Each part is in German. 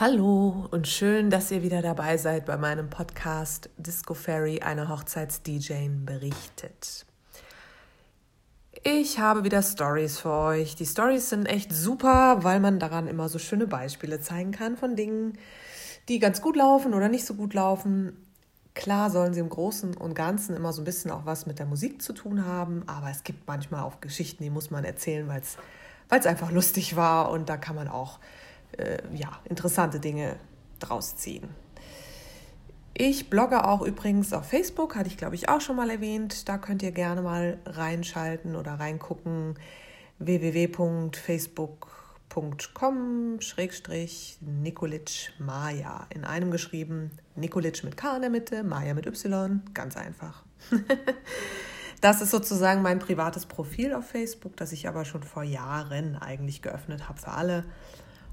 Hallo und schön, dass ihr wieder dabei seid bei meinem Podcast Disco Fairy, eine Hochzeits-DJ berichtet. Ich habe wieder Stories für euch. Die Stories sind echt super, weil man daran immer so schöne Beispiele zeigen kann von Dingen, die ganz gut laufen oder nicht so gut laufen. Klar sollen sie im Großen und Ganzen immer so ein bisschen auch was mit der Musik zu tun haben, aber es gibt manchmal auch Geschichten, die muss man erzählen, weil es einfach lustig war und da kann man auch äh, ja, interessante Dinge draus ziehen. Ich blogge auch übrigens auf Facebook, hatte ich glaube ich auch schon mal erwähnt. Da könnt ihr gerne mal reinschalten oder reingucken. www.facebook.com Schrägstrich Nikolic Maya. In einem geschrieben, Nikolic mit K in der Mitte, Maya mit Y, ganz einfach. das ist sozusagen mein privates Profil auf Facebook, das ich aber schon vor Jahren eigentlich geöffnet habe für alle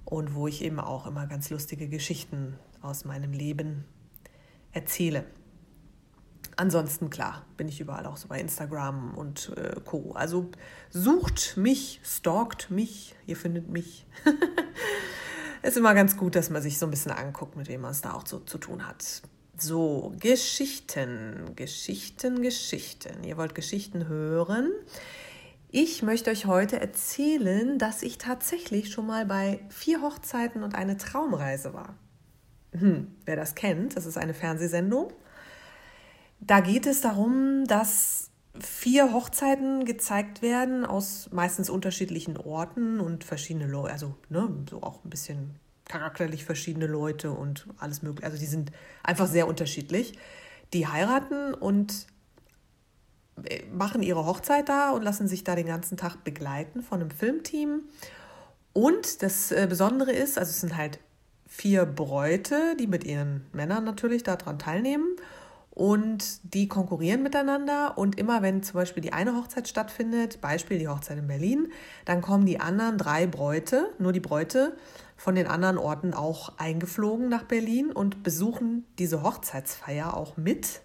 und wo ich eben auch immer ganz lustige Geschichten aus meinem Leben erzähle. Ansonsten, klar, bin ich überall auch so bei Instagram und äh, Co. Also sucht mich, stalkt mich, ihr findet mich. ist immer ganz gut, dass man sich so ein bisschen anguckt, mit wem man es da auch so zu tun hat. So, Geschichten, Geschichten, Geschichten. Ihr wollt Geschichten hören. Ich möchte euch heute erzählen, dass ich tatsächlich schon mal bei vier Hochzeiten und eine Traumreise war. Hm, wer das kennt, das ist eine Fernsehsendung. Da geht es darum, dass vier Hochzeiten gezeigt werden aus meistens unterschiedlichen Orten und verschiedene Leute, also ne, so auch ein bisschen charakterlich verschiedene Leute und alles mögliche. Also die sind einfach sehr unterschiedlich. Die heiraten und machen ihre Hochzeit da und lassen sich da den ganzen Tag begleiten von einem Filmteam. Und das äh, Besondere ist, also es sind halt vier Bräute, die mit ihren Männern natürlich daran teilnehmen. Und die konkurrieren miteinander. Und immer wenn zum Beispiel die eine Hochzeit stattfindet, Beispiel die Hochzeit in Berlin, dann kommen die anderen drei Bräute, nur die Bräute, von den anderen Orten auch eingeflogen nach Berlin und besuchen diese Hochzeitsfeier auch mit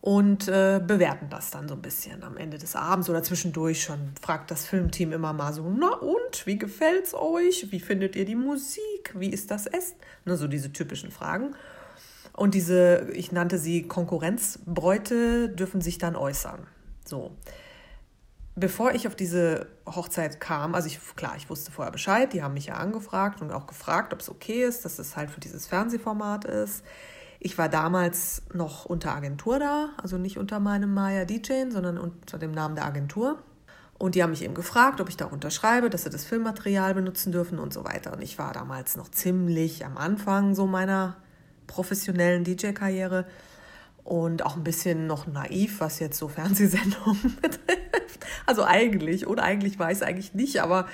und äh, bewerten das dann so ein bisschen am Ende des Abends oder zwischendurch schon. Fragt das Filmteam immer mal so, na und, wie gefällt's euch? Wie findet ihr die Musik? Wie ist das Essen? Ne, so diese typischen Fragen. Und diese, ich nannte sie Konkurrenzbräute, dürfen sich dann äußern. So. Bevor ich auf diese Hochzeit kam, also ich, klar, ich wusste vorher Bescheid, die haben mich ja angefragt und auch gefragt, ob es okay ist, dass es halt für dieses Fernsehformat ist. Ich war damals noch unter Agentur da, also nicht unter meinem Maya DJ, sondern unter dem Namen der Agentur. Und die haben mich eben gefragt, ob ich da unterschreibe, dass sie das Filmmaterial benutzen dürfen und so weiter. Und ich war damals noch ziemlich am Anfang so meiner professionellen DJ-Karriere und auch ein bisschen noch naiv, was jetzt so Fernsehsendungen betrifft. Also eigentlich, oder eigentlich war ich eigentlich nicht, aber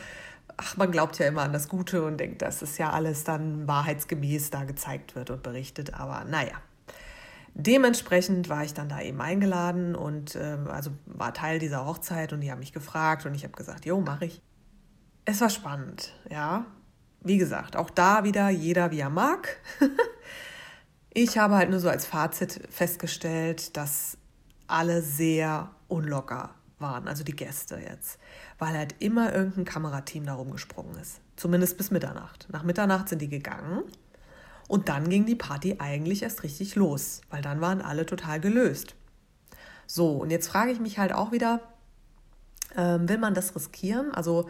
ach, man glaubt ja immer an das Gute und denkt, dass es ja alles dann wahrheitsgemäß da gezeigt wird und berichtet. Aber naja, dementsprechend war ich dann da eben eingeladen und äh, also war Teil dieser Hochzeit und die haben mich gefragt und ich habe gesagt, jo, mache ich. Es war spannend, ja. Wie gesagt, auch da wieder jeder wie er mag. ich habe halt nur so als Fazit festgestellt, dass alle sehr unlocker waren, also die Gäste jetzt weil halt immer irgendein Kamerateam da rumgesprungen ist. Zumindest bis Mitternacht. Nach Mitternacht sind die gegangen und dann ging die Party eigentlich erst richtig los, weil dann waren alle total gelöst. So, und jetzt frage ich mich halt auch wieder, ähm, will man das riskieren? Also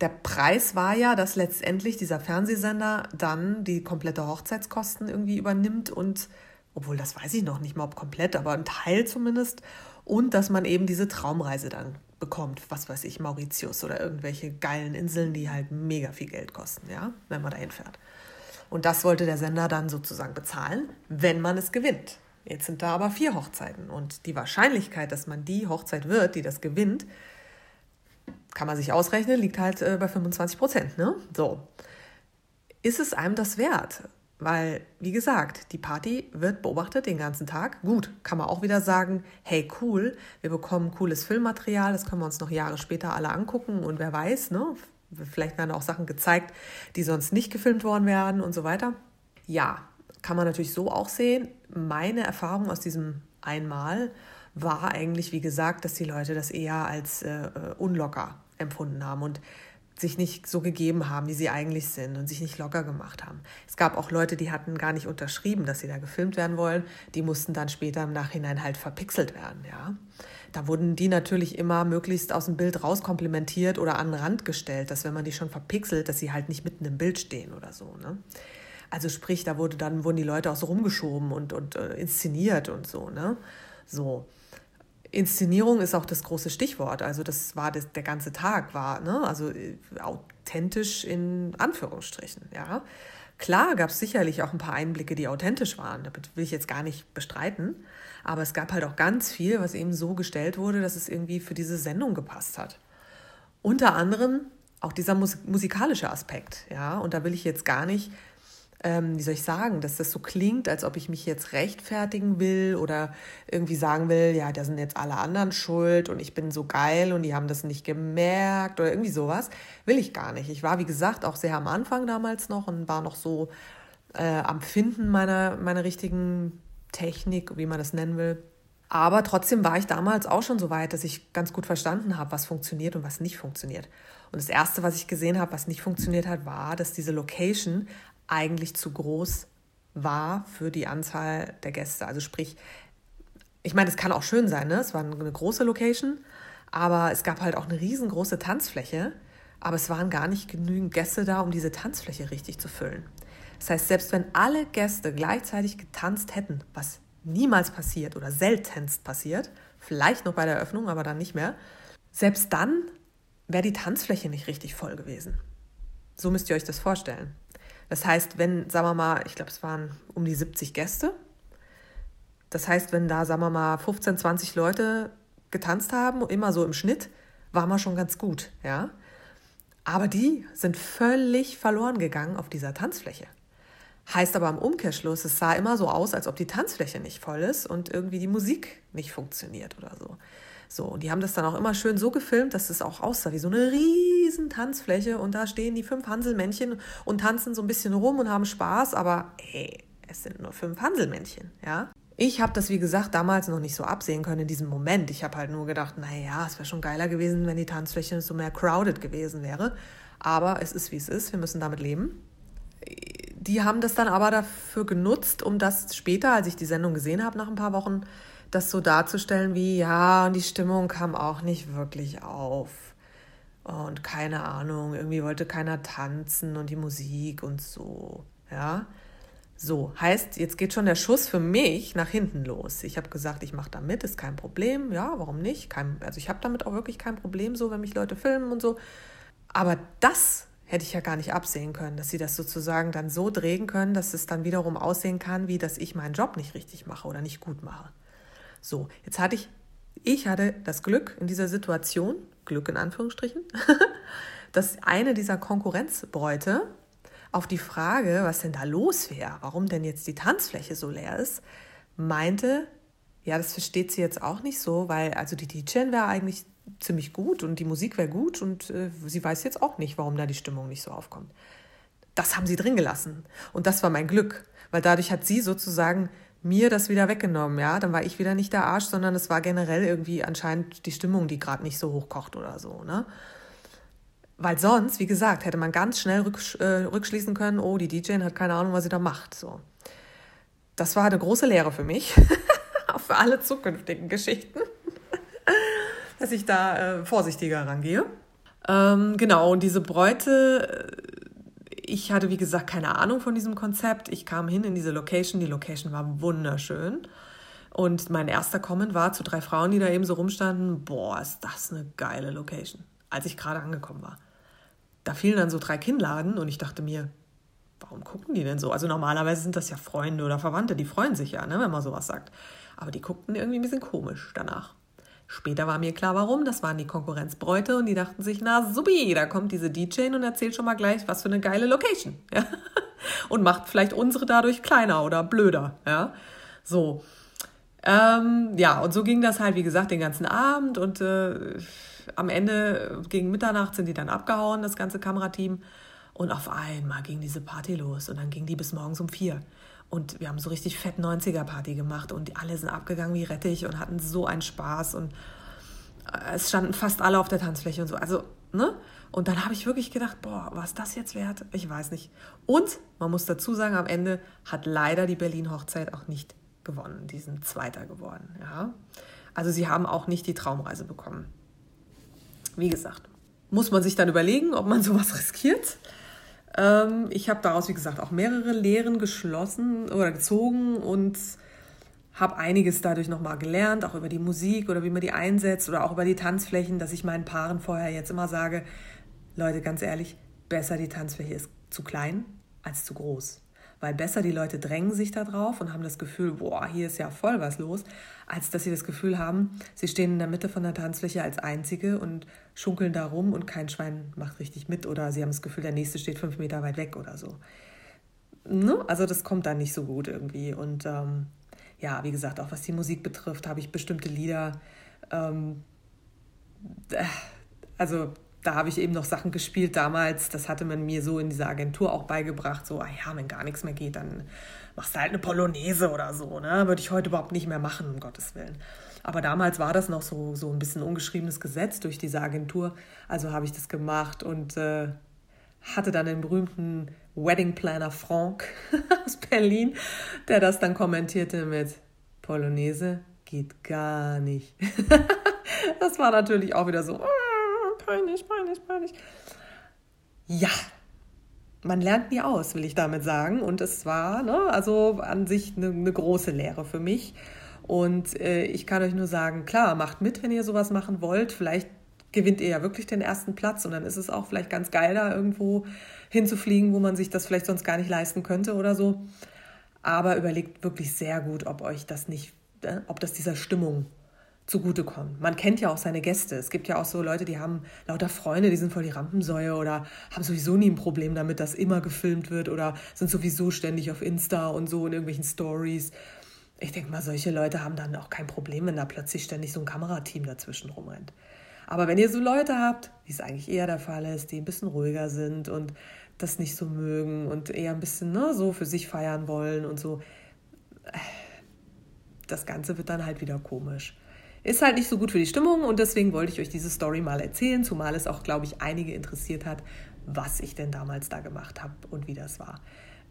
der Preis war ja, dass letztendlich dieser Fernsehsender dann die komplette Hochzeitskosten irgendwie übernimmt und, obwohl das weiß ich noch nicht mal, ob komplett, aber ein Teil zumindest, und dass man eben diese Traumreise dann bekommt, was weiß ich, Mauritius oder irgendwelche geilen Inseln, die halt mega viel Geld kosten, ja, wenn man dahin fährt. Und das wollte der Sender dann sozusagen bezahlen, wenn man es gewinnt. Jetzt sind da aber vier Hochzeiten und die Wahrscheinlichkeit, dass man die Hochzeit wird, die das gewinnt, kann man sich ausrechnen, liegt halt äh, bei 25 Prozent. Ne? So. Ist es einem das wert? Weil, wie gesagt, die Party wird beobachtet den ganzen Tag. Gut, kann man auch wieder sagen, hey cool, wir bekommen cooles Filmmaterial, das können wir uns noch Jahre später alle angucken und wer weiß, ne? Vielleicht werden auch Sachen gezeigt, die sonst nicht gefilmt worden wären und so weiter. Ja, kann man natürlich so auch sehen. Meine Erfahrung aus diesem einmal war eigentlich, wie gesagt, dass die Leute das eher als äh, äh unlocker empfunden haben. Und sich nicht so gegeben haben, wie sie eigentlich sind und sich nicht locker gemacht haben. Es gab auch Leute, die hatten gar nicht unterschrieben, dass sie da gefilmt werden wollen. Die mussten dann später im Nachhinein halt verpixelt werden, ja. Da wurden die natürlich immer möglichst aus dem Bild rauskomplimentiert oder an den Rand gestellt, dass wenn man die schon verpixelt, dass sie halt nicht mitten im Bild stehen oder so, ne. Also sprich, da wurde dann, wurden die Leute auch so rumgeschoben und, und äh, inszeniert und so, ne. So. Inszenierung ist auch das große Stichwort. Also das war das, der ganze Tag war, ne? also äh, authentisch in Anführungsstrichen, ja. Klar gab es sicherlich auch ein paar Einblicke, die authentisch waren. Das will ich jetzt gar nicht bestreiten. Aber es gab halt auch ganz viel, was eben so gestellt wurde, dass es irgendwie für diese Sendung gepasst hat. Unter anderem auch dieser musikalische Aspekt, ja. Und da will ich jetzt gar nicht ähm, wie soll ich sagen, dass das so klingt, als ob ich mich jetzt rechtfertigen will oder irgendwie sagen will, ja, da sind jetzt alle anderen schuld und ich bin so geil und die haben das nicht gemerkt oder irgendwie sowas. Will ich gar nicht. Ich war, wie gesagt, auch sehr am Anfang damals noch und war noch so äh, am Finden meiner, meiner richtigen Technik, wie man das nennen will. Aber trotzdem war ich damals auch schon so weit, dass ich ganz gut verstanden habe, was funktioniert und was nicht funktioniert. Und das Erste, was ich gesehen habe, was nicht funktioniert hat, war, dass diese Location eigentlich zu groß war für die Anzahl der Gäste. Also sprich, ich meine, es kann auch schön sein, ne? Es war eine große Location, aber es gab halt auch eine riesengroße Tanzfläche, aber es waren gar nicht genügend Gäste da, um diese Tanzfläche richtig zu füllen. Das heißt, selbst wenn alle Gäste gleichzeitig getanzt hätten, was niemals passiert oder seltenst passiert, vielleicht noch bei der Eröffnung, aber dann nicht mehr, selbst dann wäre die Tanzfläche nicht richtig voll gewesen. So müsst ihr euch das vorstellen. Das heißt, wenn, sagen wir mal, ich glaube, es waren um die 70 Gäste. Das heißt, wenn da, sagen wir mal, 15, 20 Leute getanzt haben, immer so im Schnitt, war man schon ganz gut, ja. Aber die sind völlig verloren gegangen auf dieser Tanzfläche. Heißt aber im Umkehrschluss, es sah immer so aus, als ob die Tanzfläche nicht voll ist und irgendwie die Musik nicht funktioniert oder so. So, und die haben das dann auch immer schön so gefilmt, dass es auch aussah wie so eine riesen Tanzfläche und da stehen die fünf Hanselmännchen und tanzen so ein bisschen rum und haben Spaß, aber hey, es sind nur fünf Hanselmännchen, ja. Ich habe das, wie gesagt, damals noch nicht so absehen können in diesem Moment. Ich habe halt nur gedacht, naja, es wäre schon geiler gewesen, wenn die Tanzfläche so mehr crowded gewesen wäre. Aber es ist, wie es ist. Wir müssen damit leben. Die haben das dann aber dafür genutzt, um das später, als ich die Sendung gesehen habe, nach ein paar Wochen, das so darzustellen wie, ja, und die Stimmung kam auch nicht wirklich auf. Und keine Ahnung, irgendwie wollte keiner tanzen und die Musik und so, ja. So, heißt, jetzt geht schon der Schuss für mich nach hinten los. Ich habe gesagt, ich mache da mit, ist kein Problem. Ja, warum nicht? Kein, also ich habe damit auch wirklich kein Problem, so wenn mich Leute filmen und so. Aber das hätte ich ja gar nicht absehen können, dass sie das sozusagen dann so drehen können, dass es dann wiederum aussehen kann, wie dass ich meinen Job nicht richtig mache oder nicht gut mache. So, jetzt hatte ich, ich hatte das Glück in dieser Situation, Glück in Anführungsstrichen, dass eine dieser Konkurrenzbräute auf die Frage, was denn da los wäre, warum denn jetzt die Tanzfläche so leer ist, meinte, ja, das versteht sie jetzt auch nicht so, weil also die DJ wäre eigentlich ziemlich gut und die Musik wäre gut und äh, sie weiß jetzt auch nicht, warum da die Stimmung nicht so aufkommt. Das haben sie drin gelassen und das war mein Glück, weil dadurch hat sie sozusagen mir das wieder weggenommen, ja, dann war ich wieder nicht der Arsch, sondern es war generell irgendwie anscheinend die Stimmung, die gerade nicht so hoch kocht oder so, ne? Weil sonst, wie gesagt, hätte man ganz schnell äh, rückschließen können, oh, die DJ hat keine Ahnung, was sie da macht, so. Das war eine große Lehre für mich, auch für alle zukünftigen Geschichten, dass ich da äh, vorsichtiger rangehe. Ähm, genau, und diese Bräute ich hatte, wie gesagt, keine Ahnung von diesem Konzept. Ich kam hin in diese Location. Die Location war wunderschön. Und mein erster Comment war zu drei Frauen, die da eben so rumstanden: Boah, ist das eine geile Location. Als ich gerade angekommen war. Da fielen dann so drei Kinnladen und ich dachte mir, warum gucken die denn so? Also normalerweise sind das ja Freunde oder Verwandte, die freuen sich ja, ne, wenn man sowas sagt. Aber die guckten irgendwie ein bisschen komisch danach. Später war mir klar, warum. Das waren die Konkurrenzbräute und die dachten sich, na subi, da kommt diese DJ und erzählt schon mal gleich, was für eine geile Location. Ja? Und macht vielleicht unsere dadurch kleiner oder blöder. Ja, so. Ähm, ja, und so ging das halt, wie gesagt, den ganzen Abend und äh, am Ende gegen Mitternacht sind die dann abgehauen, das ganze Kamerateam. Und auf einmal ging diese Party los und dann ging die bis morgens um vier. Und wir haben so richtig fett 90er-Party gemacht und alle sind abgegangen wie Rettich und hatten so einen Spaß. Und äh, es standen fast alle auf der Tanzfläche und so. Also ne? Und dann habe ich wirklich gedacht, boah, was das jetzt wert? Ich weiß nicht. Und man muss dazu sagen, am Ende hat leider die Berlin-Hochzeit auch nicht gewonnen. Die sind Zweiter geworden. Ja? Also sie haben auch nicht die Traumreise bekommen. Wie gesagt, muss man sich dann überlegen, ob man sowas riskiert. Ähm, ich habe daraus, wie gesagt, auch mehrere Lehren geschlossen oder gezogen und habe einiges dadurch nochmal gelernt, auch über die Musik oder wie man die einsetzt oder auch über die Tanzflächen, dass ich meinen Paaren vorher jetzt immer sage, Leute, ganz ehrlich, besser die Tanzfläche ist zu klein als zu groß. Weil besser die Leute drängen sich da drauf und haben das Gefühl, boah, hier ist ja voll was los, als dass sie das Gefühl haben, sie stehen in der Mitte von der Tanzfläche als Einzige und schunkeln da rum und kein Schwein macht richtig mit oder sie haben das Gefühl, der Nächste steht fünf Meter weit weg oder so. Ne? Also das kommt dann nicht so gut irgendwie. Und ähm, ja, wie gesagt, auch was die Musik betrifft, habe ich bestimmte Lieder. Ähm, äh, also da habe ich eben noch Sachen gespielt damals. Das hatte man mir so in dieser Agentur auch beigebracht. So, ah ja, wenn gar nichts mehr geht, dann machst du halt eine Polonaise oder so. Ne? Würde ich heute überhaupt nicht mehr machen, um Gottes Willen. Aber damals war das noch so, so ein bisschen ungeschriebenes Gesetz durch diese Agentur. Also habe ich das gemacht und äh, hatte dann den berühmten Wedding Planner Franck aus Berlin, der das dann kommentierte mit Polonaise geht gar nicht. das war natürlich auch wieder so, peinlich, peinlich, peinlich. Ja, man lernt nie aus, will ich damit sagen. Und es war ne, also an sich eine, eine große Lehre für mich. Und äh, ich kann euch nur sagen, klar, macht mit, wenn ihr sowas machen wollt. Vielleicht gewinnt ihr ja wirklich den ersten Platz und dann ist es auch vielleicht ganz geil, da irgendwo hinzufliegen, wo man sich das vielleicht sonst gar nicht leisten könnte oder so. Aber überlegt wirklich sehr gut, ob euch das nicht, äh, ob das dieser Stimmung zugutekommen. Man kennt ja auch seine Gäste. Es gibt ja auch so Leute, die haben lauter Freunde, die sind voll die Rampensäue oder haben sowieso nie ein Problem damit, dass immer gefilmt wird oder sind sowieso ständig auf Insta und so in irgendwelchen Stories. Ich denke mal, solche Leute haben dann auch kein Problem, wenn da plötzlich ständig so ein Kamerateam dazwischen rumrennt. Aber wenn ihr so Leute habt, wie es eigentlich eher der Fall ist, die ein bisschen ruhiger sind und das nicht so mögen und eher ein bisschen ne, so für sich feiern wollen und so, äh, das Ganze wird dann halt wieder komisch. Ist halt nicht so gut für die Stimmung und deswegen wollte ich euch diese Story mal erzählen, zumal es auch, glaube ich, einige interessiert hat, was ich denn damals da gemacht habe und wie das war.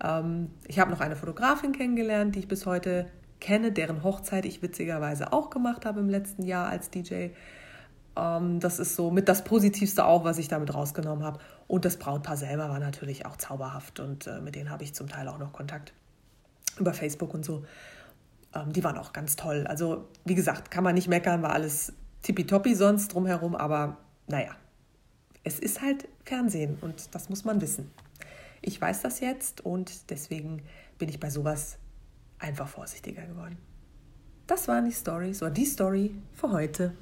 Ähm, ich habe noch eine Fotografin kennengelernt, die ich bis heute kenne, deren Hochzeit ich witzigerweise auch gemacht habe im letzten Jahr als DJ. Ähm, das ist so mit das Positivste auch, was ich damit rausgenommen habe. Und das Brautpaar selber war natürlich auch zauberhaft und äh, mit denen habe ich zum Teil auch noch Kontakt über Facebook und so. Ähm, die waren auch ganz toll. Also, wie gesagt, kann man nicht meckern, war alles tippitoppi sonst drumherum, aber naja, es ist halt Fernsehen und das muss man wissen. Ich weiß das jetzt und deswegen bin ich bei sowas einfach vorsichtiger geworden. Das waren die Stories oder die Story für heute.